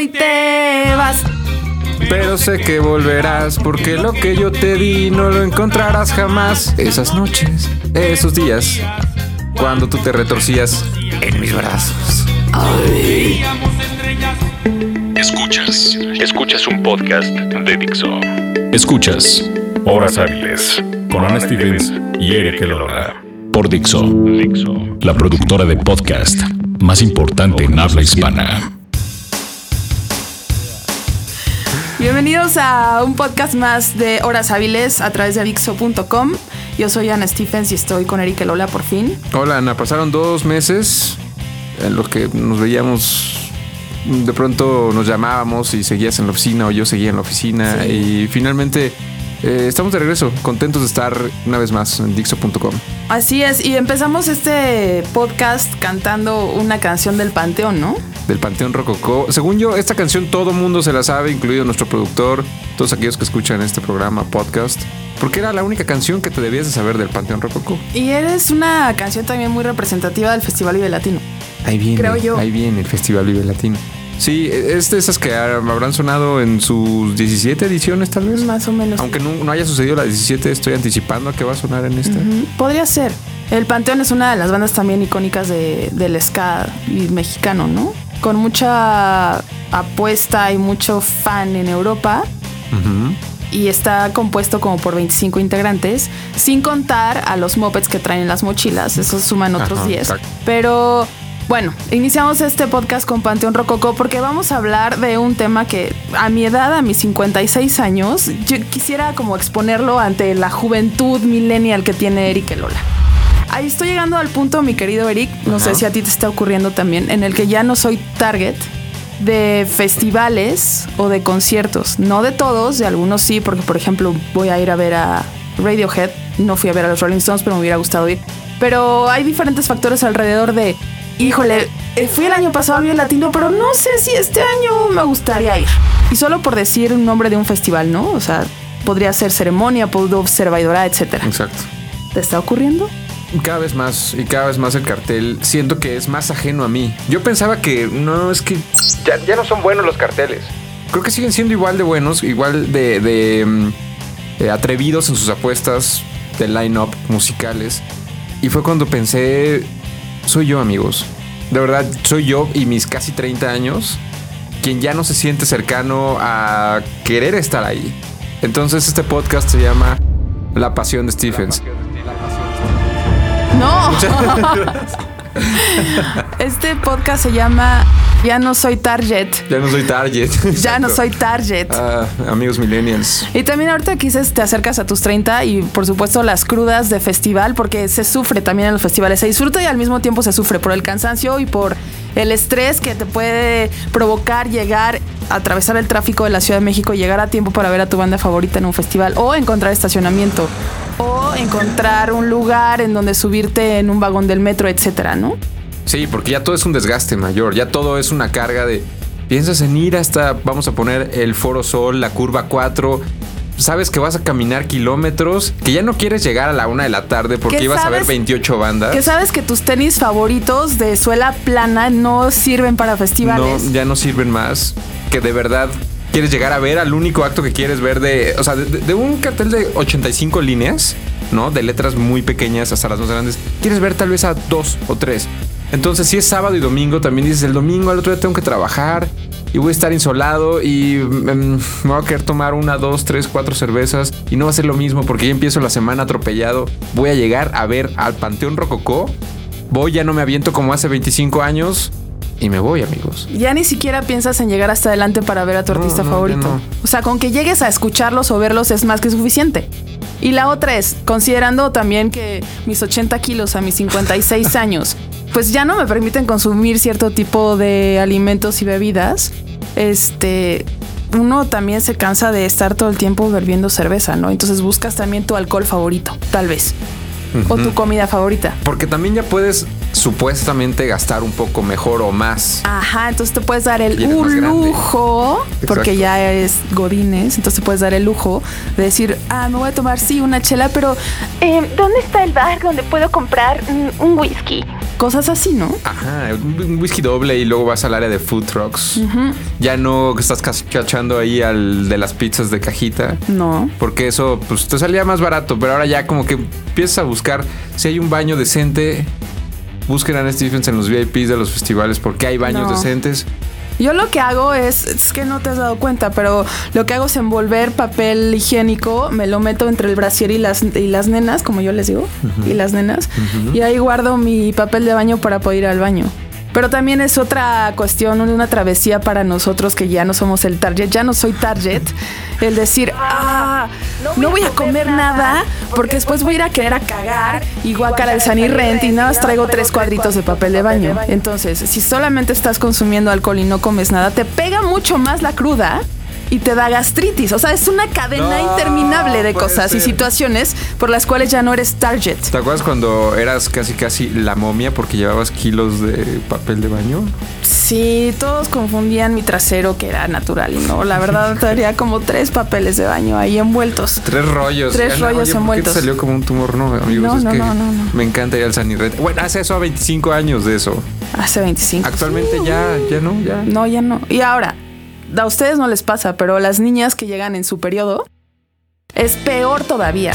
y te vas. Pero sé que volverás porque lo que yo te di no lo encontrarás jamás. Esas noches, esos días, cuando tú te retorcías en mis brazos. Escuchas, escuchas un podcast de Dixo. Escuchas Horas Hábiles con Ana Stevens y Eric Elora. Por Dixo, Dixo, la productora de podcast más importante en habla hispana. Bienvenidos a un podcast más de Horas Hábiles a través de Dixo.com. Yo soy Ana Stephens y estoy con Eric Lola por fin. Hola Ana, pasaron dos meses en los que nos veíamos, de pronto nos llamábamos y seguías en la oficina o yo seguía en la oficina Sí. y finalmente eh, estamos de regreso, contentos de estar una vez más en Dixo.com. Así es, y empezamos este podcast cantando una canción del Panteón, ¿no? del Panteón Rococó. Según yo, esta canción todo mundo se la sabe, incluido nuestro productor, todos aquellos que escuchan este programa, podcast, porque era la única canción que te debías de saber del Panteón Rococó. Y eres una canción también muy representativa del Festival Vive Latino. Ahí viene, Creo yo. ahí viene el Festival Vive Latino. Sí, es de esas que habrán sonado en sus 17 ediciones tal vez. Más o menos. Aunque no, no haya sucedido la 17, estoy anticipando a que va a sonar en esta. Podría ser. El Panteón es una de las bandas también icónicas de, del ska y mexicano, ¿no? Con mucha apuesta y mucho fan en Europa. Y está compuesto como por 25 integrantes, sin contar a los mopeds que traen en las mochilas. Esos suman otros Ajá, 10. exacto. Pero bueno, iniciamos este podcast con Panteón Rococó porque vamos a hablar de un tema que a mi edad, a mis 56 años, yo quisiera como exponerlo ante la juventud millennial que tiene Eric Lola. Ahí estoy llegando al punto, mi querido Eric, no Ajá. sé si a ti te está ocurriendo también, en el que ya no soy target de festivales o de conciertos. No de todos, de algunos sí, porque por ejemplo voy a ir a ver a Radiohead. No fui a ver a los Rolling Stones, pero me hubiera gustado ir. Pero hay diferentes factores alrededor de, híjole, eh, fui el año pasado al Vive Latino, pero no sé si este año me gustaría ir. Y solo por decir un nombre de un festival, ¿no? O sea, podría ser ceremonia, pudo ser Vaidora, etcétera. Exacto. ¿Te está ocurriendo? Cada vez más y cada vez más el cartel siento que es más ajeno a mí. Yo pensaba que no, es que ya, ya no son buenos los carteles. Creo que siguen siendo igual de buenos, igual de, de, mm, eh, atrevidos en sus apuestas de line-up musicales. Y fue cuando pensé, soy yo amigos. De verdad, soy yo y mis casi 30 años quien ya no se siente cercano a querer estar ahí. Entonces este podcast se llama La Pasión de Stephens. No. este podcast se llama Ya no soy target. Ya no soy target. Ya no soy target. Ah, amigos millennials. Y también ahorita quizás te acercas a tus 30 y por supuesto las crudas de festival, porque se sufre también en los festivales. Se disfruta y al mismo tiempo se sufre por el cansancio y por el estrés que te puede provocar llegar, atravesar el tráfico de la Ciudad de México y llegar a tiempo para ver a tu banda favorita en un festival o encontrar estacionamiento o encontrar un lugar en donde subirte en un vagón del metro, etcétera, ¿no? Sí, porque ya todo es un desgaste mayor. Ya todo es una carga de. Piensas en ir hasta, vamos a poner el Foro Sol, la curva 4. Sabes que vas a caminar kilómetros, que ya no quieres llegar a la una de la tarde porque ¿Qué ibas a ver sabes? 28 bandas. Que sabes que tus tenis favoritos de suela plana no sirven para no, festivales. ya no sirven más. Que de verdad quieres llegar a ver al único acto que quieres ver de. O sea, de, de- un cartel de 85 líneas, ¿no? De letras muy pequeñas hasta las más grandes. Quieres ver tal vez a dos o tres. Entonces, si es sábado y domingo, también dices el domingo, al otro día tengo que trabajar y voy a estar insolado y mm, me voy a querer tomar una, dos, tres, cuatro cervezas y no va a ser lo mismo porque ya empiezo la semana atropellado. Voy a llegar a ver al Panteón Rococó. Voy, ya no me aviento como hace 25 años y me voy, amigos. Ya ni siquiera piensas en llegar hasta adelante para ver a tu No, artista no, favorito. no. O sea, con que llegues a escucharlos o verlos es más que suficiente. Y la otra es, considerando también que mis 80 kilos a mis 56 años, pues ya no me permiten consumir cierto tipo de alimentos y bebidas, este, uno también se cansa de estar todo el tiempo bebiendo cerveza, ¿no? Entonces buscas también tu alcohol favorito, tal vez. O tu comida favorita. Porque también ya puedes supuestamente gastar un poco mejor o más. Ajá, entonces te puedes dar el un lujo, porque ya eres godines, entonces te puedes dar el lujo de decir, ah, me voy a tomar sí una chela, pero Eh, ¿Dónde está el bar donde puedo comprar mm, un whisky? cosas así, ¿no? Ajá, un whisky doble y luego vas al área de food trucks. Ya no estás cachando ahí al de las pizzas de cajita. No. Porque eso pues te salía más barato, pero ahora ya como que empiezas a buscar si hay un baño decente. Busquen a Nasty Defense en los VIPs de los festivales porque hay baños No. decentes. Yo lo que hago es, es que no te has dado cuenta, pero lo que hago es envolver papel higiénico, me lo meto entre el brasier y las, y las nenas, como yo les digo, y las nenas, y ahí guardo mi papel de baño para poder ir al baño. Pero también es otra cuestión, una travesía para nosotros que ya no somos el target, ya no soy target, el decir, ah, no voy a comer nada porque después voy a ir a querer a cagar y guacar al Sunny Rent y nada más traigo tres cuadritos de papel de baño. Entonces, si solamente estás consumiendo alcohol y no comes nada, te pega mucho más la cruda y te da gastritis. O sea, es una cadena No, interminable de cosas y situaciones por las cuales ya no eres target. ¿Te acuerdas cuando eras casi casi la momia porque llevabas kilos de papel de baño? Sí, todos confundían mi trasero que era natural y no, la verdad traía como tres papeles de baño ahí envueltos. Tres rollos. Tres rollos oye, ¿por qué envueltos. te salió como un tumor, no, amigos. No, es no, que no, no, no. Me encanta ir al San Irret. Bueno, hace eso a 25 años de eso. Hace 25. Actualmente ya, ya no, ya. No, ya no. Y ahora, a ustedes no les pasa, pero las niñas que llegan en su periodo es peor todavía.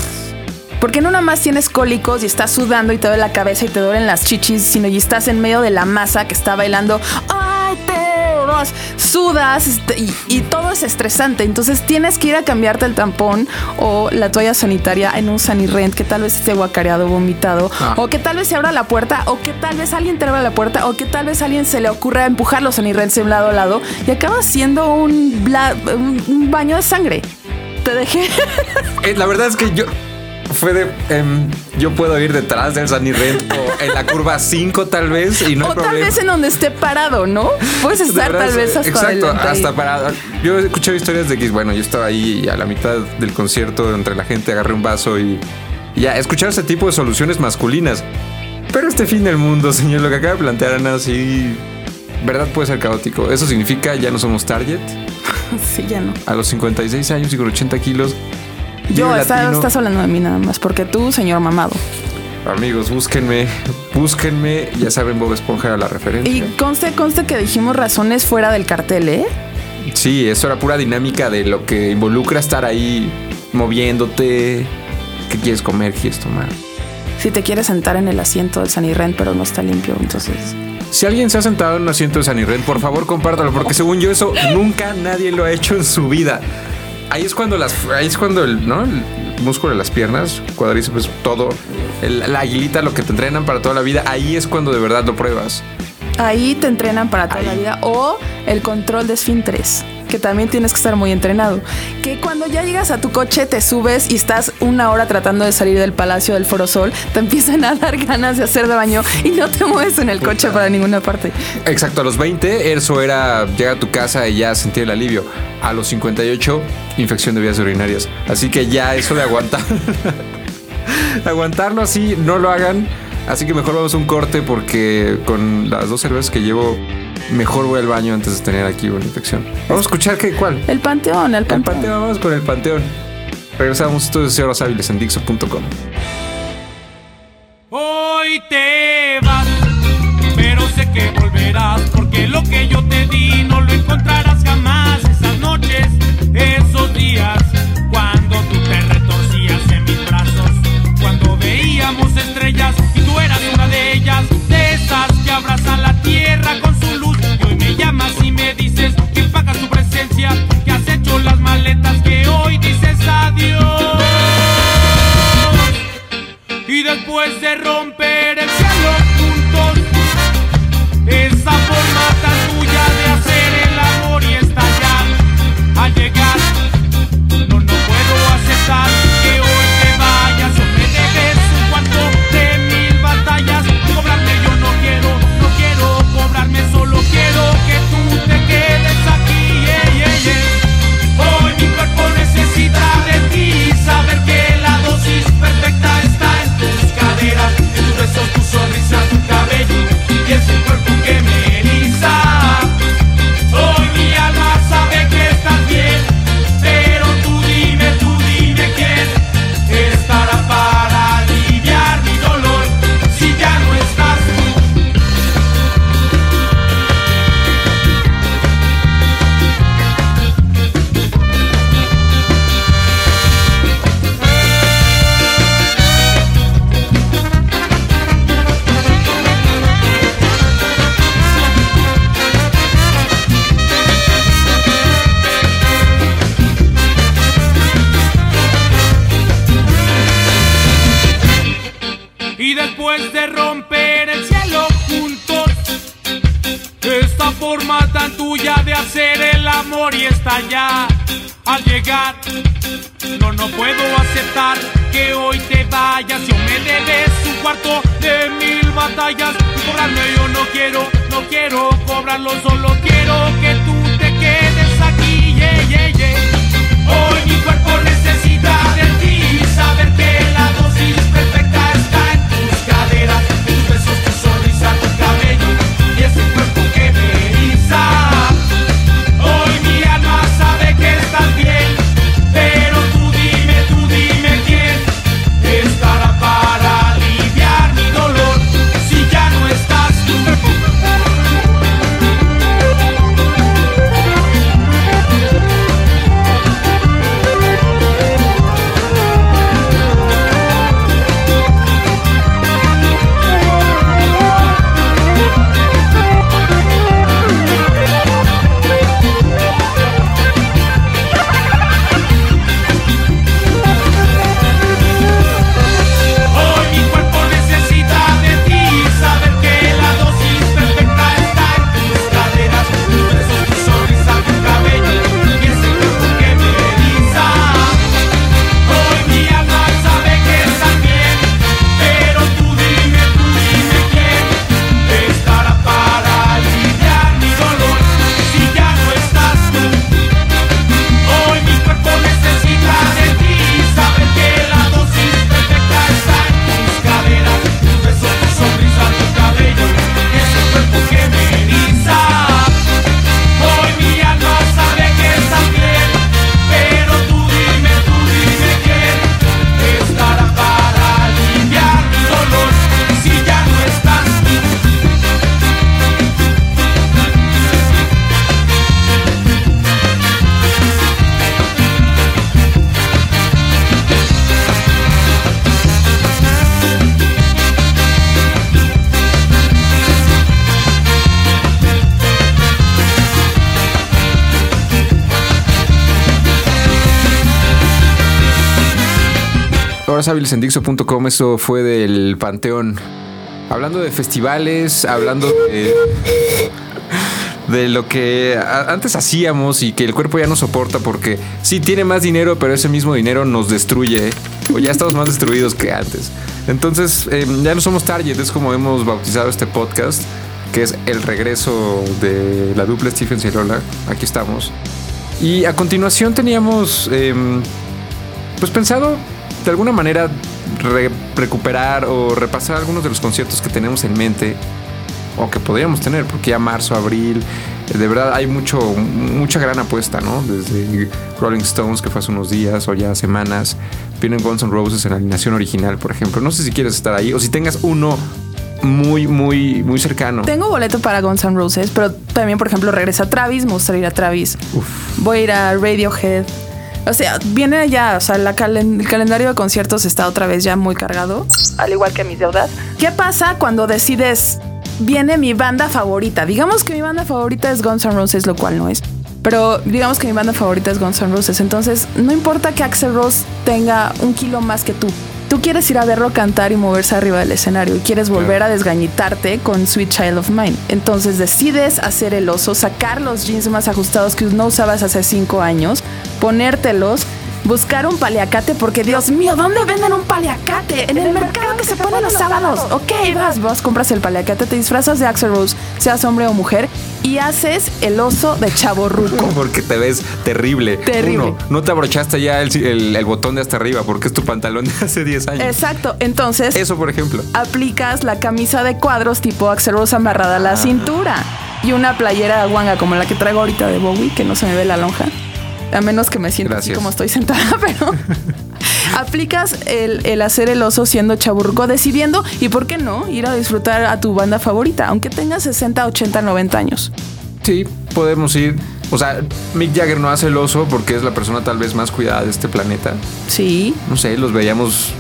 Porque no nada más tienes cólicos y estás sudando y te duele la cabeza y te duelen las chichis, sino y estás en medio de la masa que está bailando. ¡Ay, te Sudas y, y todo es estresante. Entonces tienes que ir a cambiarte el tampón o la toalla sanitaria en un sanirrent que tal vez esté guacareado, vomitado, Ah. o que tal vez se abra la puerta, o que tal vez alguien te abra la puerta, o que tal vez a alguien se le ocurra empujar los sanirrents de un lado a lado y acaba siendo un, bla- un- un baño de sangre. Te dejé. Eh, la verdad es que yo fue de em, yo puedo ir detrás del San Irret o en la curva 5 tal vez y no hay o tal problema. vez en donde esté parado, ¿no? Puedes De estar verdad, tal vez hasta Exacto, ahí. hasta para. Yo he escuchado historias de que, bueno, yo estaba ahí a la mitad del concierto entre la gente, agarré un vaso y. Ya, he escuchado ese tipo de soluciones masculinas. Pero este fin del mundo, señor, lo que acaba de plantear Ana, sí. ¿Verdad puede ser caótico? Eso significa ya no somos target. Sí, ya no. A los 56 años y con 80 kilos. Yo, está- estás hablando de mí nada más, porque tú, señor mamado. Amigos, búsquenme, búsquenme. Ya saben, Bob Esponja era la referencia. Y conste, conste que dijimos razones fuera del cartel, ¿eh? Sí, eso era pura dinámica de lo que involucra estar ahí moviéndote. ¿Qué quieres comer? ¿Qué quieres tomar? Si te quieres sentar en el asiento del Sanirren, pero no está limpio, entonces. Si alguien se ha sentado en un asiento de San Irren, por favor compártalo, porque según yo eso nunca nadie lo ha hecho en su vida. Ahí es cuando las, ahí es cuando el, ¿no? el músculo de las piernas, cuádriceps, todo, el- la aguilita, lo que te entrenan para toda la vida, ahí es cuando de verdad lo pruebas. Ahí te entrenan para toda la vida. O el control de esfínteres, que también tienes que estar muy entrenado. Que cuando ya llegas a tu coche, te subes y estás una hora tratando de salir del Palacio del Forosol, te empiezan a dar ganas de hacer de baño y no te mueves en el coche para ninguna parte. Exacto, a los 20 eso era llegar a tu casa y ya sentir el alivio. A los 58, infección de vías urinarias. Así que ya eso de aguantar. aguantarlo así, no lo hagan. Así que mejor vamos a un corte porque con las dos cervezas que llevo, mejor voy al baño antes de tener aquí una infección. Vamos a escuchar qué, cuál. El panteón, el El panteón. panteón, vamos con el panteón. Regresamos, esto es Horas Hábiles en Dixo.com. Hoy te vas, pero sé que volverás, porque lo que yo te di no lo encontrarás jamás. Esas noches, esos días, cuando tú te retorcías en mis brazos, cuando veíamos estrellas y tú eras una de ellas, de esas que abrazan la tierra con que has hecho las maletas, que hoy dices adiós. Y después de romper el después de romper el cielo juntos. Esta forma tan tuya de hacer el amor y ya al llegar. No, no puedo aceptar que hoy te vayas. Yo me debes un cuarto de mil batallas. Cobrarme yo no quiero, no quiero cobrarlo, solo quiero que tú te quedes aquí. Yeah, yeah, yeah. Hoy mi cuerpo necesita de ti, saber que hábiles en Dixo.com, eso fue del Panteón. Hablando de festivales, hablando de, de lo que antes hacíamos y que el cuerpo ya no soporta porque sí tiene más dinero, pero ese mismo dinero nos destruye o ya estamos más destruidos que antes. Entonces eh, ya no somos target, es como hemos bautizado este podcast, que es el regreso de la dupla Stephen y Lola. Aquí estamos. Y a continuación teníamos... em, pues pensado de alguna manera re- recuperar o repasar algunos de los conciertos que tenemos en mente o que podríamos tener, porque ya marzo, abril, eh, de verdad hay mucho, mucha gran apuesta, ¿no? Desde Rolling Stones, que fue hace unos días o ya semanas, vienen Guns N' Roses en la alineación original, por ejemplo. No sé si quieres estar ahí o si tengas uno muy, muy, muy cercano. Tengo boleto para Guns N' Roses, pero también, por ejemplo, regresa Travis, me gustaría ir a Travis. Voy a ir a Radiohead. O sea, viene ya, o sea, la calen- el calendario de conciertos está otra vez ya muy cargado, al igual que mis deudas. ¿Qué pasa cuando decides, viene mi banda favorita? Digamos que mi banda favorita es Guns N' Roses, lo cual no es. Pero digamos que mi banda favorita es Guns N' Roses. Entonces, no importa que Axel Rose tenga un kilo más que tú. Tú quieres ir a verlo cantar y moverse arriba del escenario y quieres volver a desgañitarte con Sweet Child of Mine. Entonces decides hacer el oso, sacar los jeans más ajustados que no usabas hace cinco años, ponértelos, buscar un paliacate, porque Dios mío, ¿dónde venden un paliacate? En el mercado que se pone los sábados. Ok, vas, vas, compras el paliacate, te disfrazas de Axel Rose, seas hombre o mujer, y haces el oso de chavo ruco. Porque te ves terrible. Terrible. Uno, no te abrochaste ya el, el- el botón de hasta arriba porque es tu pantalón de hace 10 años. Exacto, entonces Eso, por ejemplo. aplicas la camisa de cuadros tipo Axel Rose amarrada a Ah. la cintura y una playera guanga como la que traigo ahorita de Bowie, que no se me ve la lonja. A menos que me sienta así como estoy sentada, pero aplicas el, el hacer el oso siendo chaburruco, decidiendo y por qué no ir a disfrutar a tu banda favorita, aunque tengas 60, 80, 90 años. Sí, podemos ir. O sea, Mick Jagger no hace el oso porque es la persona tal vez más cuidada de este planeta. Sí, No sé, los veíamos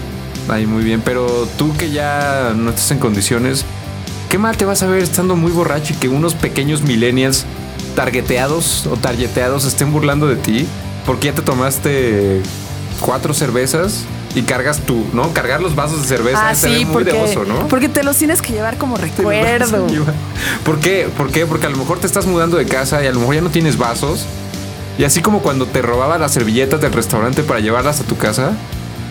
ahí muy bien, pero tú que ya no estás en condiciones, ¿qué mal te vas a ver estando muy borracho y que unos pequeños millennials targeteados o targeteados estén burlando de ti? Porque ya te tomaste cuatro cervezas y cargas tú, ¿no? Cargar los vasos de cerveza Ah, ve muy porque, de oso, ¿no? porque te los tienes que llevar como recuerdo. ¿Por qué? ¿Por qué? Porque a lo mejor te estás mudando de casa y a lo mejor ya no tienes vasos. Y así como cuando te robaba las servilletas del restaurante para llevarlas a tu casa.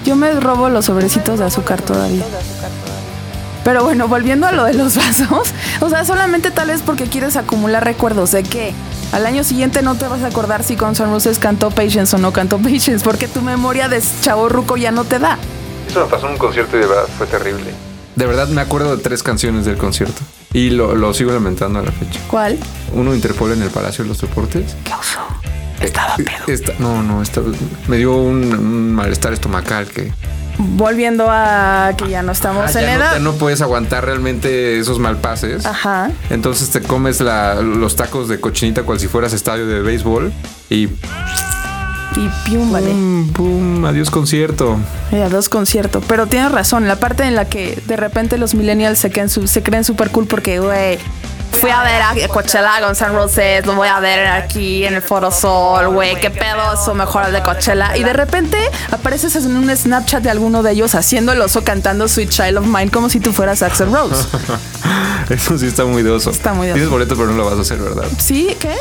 Yo me robo los sobrecitos de azúcar todavía. Pero bueno, volviendo a lo de los vasos, o sea, solamente tal vez porque quieres acumular recuerdos de que al año siguiente no te vas a acordar si Guns N' Roses cantó Patience o no cantó Patience, porque tu memoria de chavo ruco ya no te da. Eso me pasó en un concierto y de verdad fue terrible. De verdad me acuerdo de tres canciones del concierto. Y lo, lo sigo lamentando a la fecha. ¿Cuál? Uno Interpol en el Palacio de los Deportes. ¿Qué oso? Estaba pedo. Esta- no, no, esta- me dio un, un malestar estomacal que Volviendo a que ya no estamos Ah, en ya, no, edad. ya no puedes aguantar realmente esos malpases. Ajá. Entonces te comes la- los tacos de cochinita cual si fueras estadio de béisbol y Y pium, vale. pum, pum, adiós concierto. Ya, dos conciertos. Pero tienes razón, la parte en la que de repente los millennials se, creen su- se creen súper cool porque, güey, fui a ver a Coachella con San Roses, lo voy a ver aquí en el Foro Sol, güey, qué pedo, eso mejor de Coachella. Y de repente apareces en un Snapchat de alguno de ellos haciendo el oso cantando Sweet Child of Mine como si tú fueras Axel Rose. Eso sí está muy de oso. Está muy de Tienes boleto, pero no lo vas a hacer, ¿verdad? ¿Sí? ¿Qué?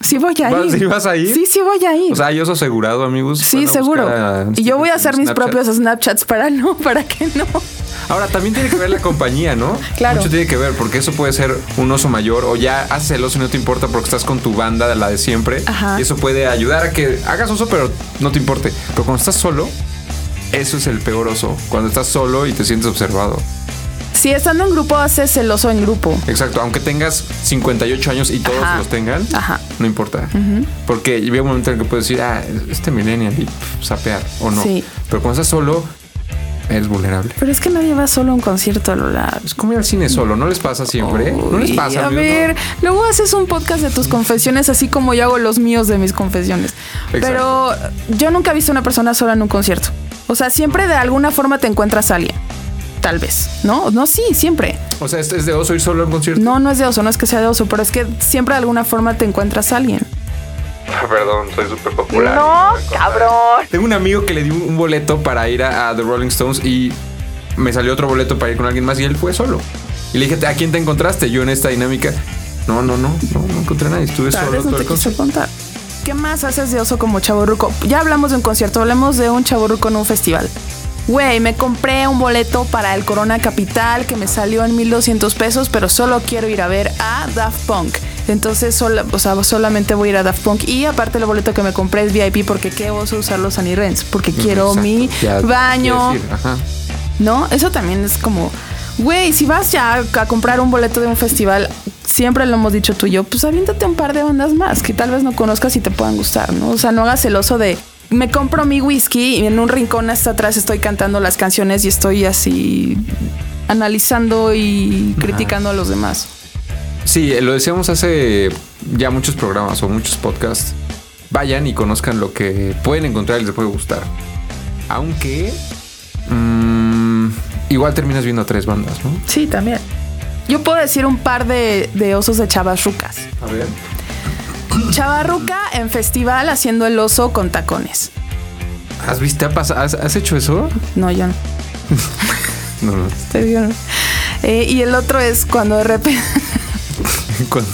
Sí voy a ¿Vas- ir. sí vas a ir? Sí, sí voy a ir. O sea, yo soy asegurado, amigos. sí, seguro. a- Y yo voy a hacer mis Snapchat. propios Snapchats para no, para que no. Ahora, también tiene que ver la compañía, ¿no? Claro. Mucho tiene que ver, porque eso puede ser un oso mayor o ya haces el oso y no te importa porque estás con tu banda, de la de siempre. Ajá. Y eso puede ayudar a que hagas oso, pero no te importe. Pero cuando estás solo, eso es el peor oso. Cuando estás solo y te sientes observado. Si estando en grupo haces el oso en grupo. Exacto. Aunque tengas 58 años y todos Ajá. los tengan, Ajá. no importa. Porque llega un momento en el que puedes decir, ah, este millennial y pff, sapear o no. Sí. Pero cuando estás solo, eres vulnerable. Pero es que nadie va solo a un concierto, Lola. Es como ir al cine solo, ¿no les pasa siempre? ¿No les pasa? A ver, luego haces un podcast de tus confesiones, así como yo hago los míos de mis confesiones. Pero yo nunca he visto una persona sola en un concierto. O sea, siempre de alguna forma te encuentras a alguien. Tal vez. No, no, sí, siempre. O sea, ¿este es de oso ir solo a un concierto? No, no es de oso, no es que sea de oso, pero es que siempre de alguna forma te encuentras a alguien. Perdón, soy súper popular. No, cabrón. Tengo un amigo que le dio un boleto para ir a, a The Rolling Stones y me salió otro boleto para ir con alguien más y él fue solo. Y le dije, ¿a quién te encontraste? Yo en esta dinámica. No, no, no, no, no encontré a nadie. Estuve Tal solo vez no todo te quiso contar. ¿Qué más haces de oso como chaborruco? Ya hablamos de un concierto, hablemos de un chaborruco en un festival. Güey, me compré un boleto para el Corona Capital que me salió en 1200 pesos, pero solo quiero ir a ver a Daft Punk. Entonces, sola- o sea, solamente voy a ir a Daft Punk. Y aparte, el boleto que me compré es VIP porque qué oso usar los Sunny Rents. Porque quiero Exacto, mi ya baño. Ajá. ¿No? Eso también es como, güey, si vas ya a comprar un boleto de un festival, siempre lo hemos dicho tú y yo, pues aviéntate un par de bandas más que tal vez no conozcas y te puedan gustar, ¿no? O sea, no hagas el oso de, me compro mi whisky y en un rincón hasta atrás estoy cantando las canciones y estoy así analizando y criticando a los demás. Sí, lo decíamos hace ya muchos programas o muchos podcasts. Vayan y conozcan lo que pueden encontrar y les puede gustar. Aunque mm, igual terminas viendo a tres bandas, ¿no? Sí, también. Yo puedo decir un par de, de osos de chavas rucas. A ver. Chavarruca en festival haciendo el oso con tacones. ¿Has visto? ¿Ha pas- ¿Has, has hecho eso? No, yo no. No, no. Digo, no. Eh, y el otro es cuando de repente. Cuando-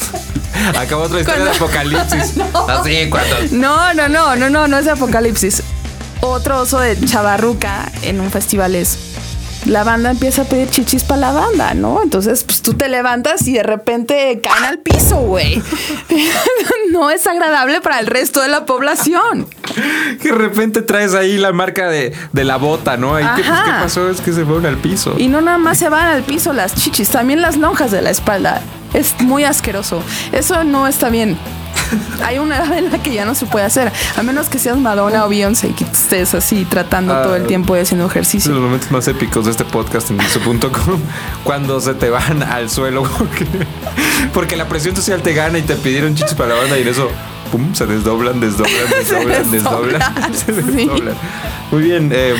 Acaba otra historia de apocalipsis. Así, cuando. No, no, no, no, no, no es de Apocalipsis. Otro oso de chavarruca en un festival es. La banda empieza a pedir chichis para la banda, ¿no? Entonces, pues tú te levantas y de repente caen al piso, güey. no es agradable para el resto de la población. Que de repente traes ahí la marca de, de la bota, ¿no? Ahí, ¿qué, pues. ¿Qué pasó? Es que se fueron al piso. Y no nada más se van al piso las chichis, también las lonjas de la espalda. Es muy asqueroso. Eso no está bien. Hay una edad en la que ya no se puede hacer, a menos que seas Madonna o Beyoncé y que estés así tratando Ah. todo el tiempo y haciendo ejercicio. los momentos más épicos de este podcast en Dixo.com cuando se te van al suelo porque, porque la presión social te gana y te pidieron chichis para la banda y en eso pum, se desdoblan, desdoblan, desdoblan, desdoblan, desdoblan, se sí. desdoblan. Muy bien, eh,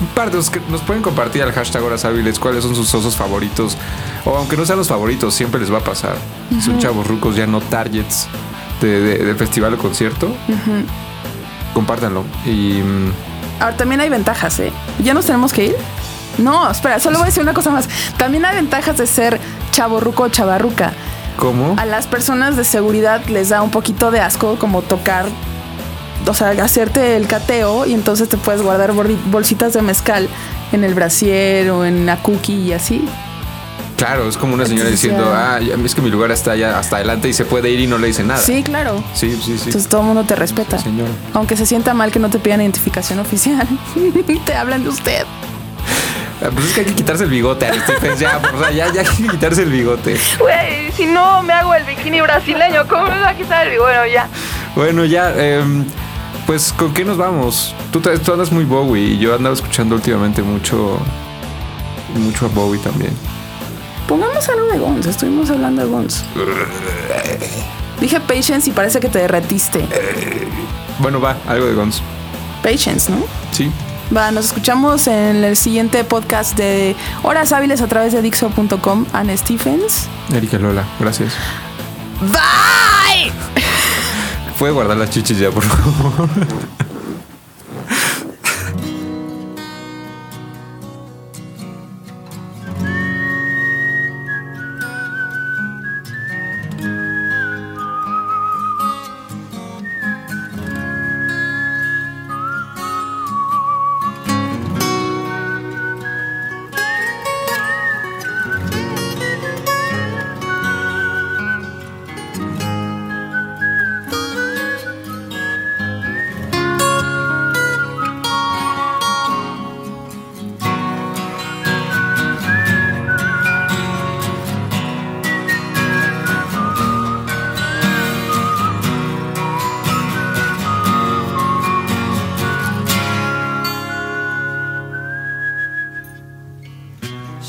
un par de los que nos pueden compartir al hashtag horas hábiles cuáles son sus osos favoritos o aunque no sean los favoritos, siempre les va a pasar. Son chavos rucos ya no targets de, de- de festival o concierto. Compártanlo y mm, Ahora también hay ventajas, ¿eh? ¿Ya nos tenemos que ir? No, espera, solo voy a decir una cosa más. También hay ventajas de ser chaborruco o chavarruca. ¿Cómo? A las personas de seguridad les da un poquito de asco como tocar, o sea, hacerte el cateo y entonces te puedes guardar bolsitas de mezcal en el brasier o en la cookie y así. Claro, es como una señora Entonces, diciendo, ya- ah, ya- es que mi lugar está allá hasta adelante y se puede ir y no le dice nada. Sí, claro. Sí, sí, sí. Entonces todo el mundo te respeta. Señora. Aunque se sienta mal que no te pidan identificación oficial. te hablan de usted. Ah, Pues es que hay que quitarse el bigote, Aristóteles, ya, o sea, ya, ya hay que quitarse el bigote. Güey, si no me hago el bikini brasileño, ¿cómo me va a quitar el Bueno, ya. Bueno, ya, em, pues, ¿con qué nos vamos? Tú, te- tú andas muy Bowie y yo andaba escuchando últimamente mucho, mucho a Bowie también. Pongamos algo de Guns. Estuvimos hablando de Guns. Dije Patience y parece que te derretiste. Bueno, va, algo de Guns. Patience, ¿no? Sí. Va, nos escuchamos en el siguiente podcast de Horas Hábiles a través de Dixo.com. Anne Stephens. Erika Lola, gracias. Bye. Puede guardar las chichis ya, por favor.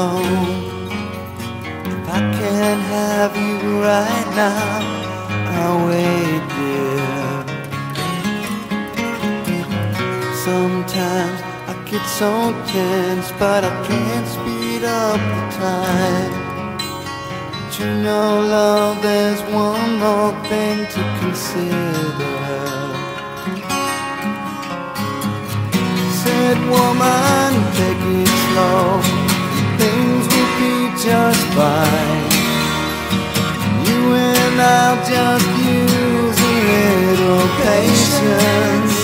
alone. If I can't have you right now, I'll wait there. Sometimes I get so tense, but I can't speed up the time. But you know, love, there's one more thing to consider. Said woman, take it slow. Be just fine. You and I'll just use a little patience.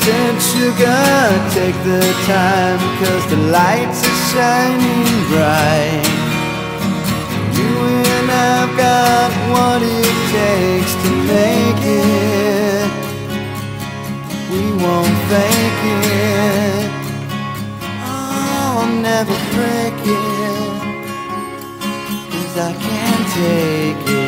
Said sugar, take the time, cause the lights are shining bright. You and I've got what it takes to make it. We won't fake it. Never break it. Cause I can't take it.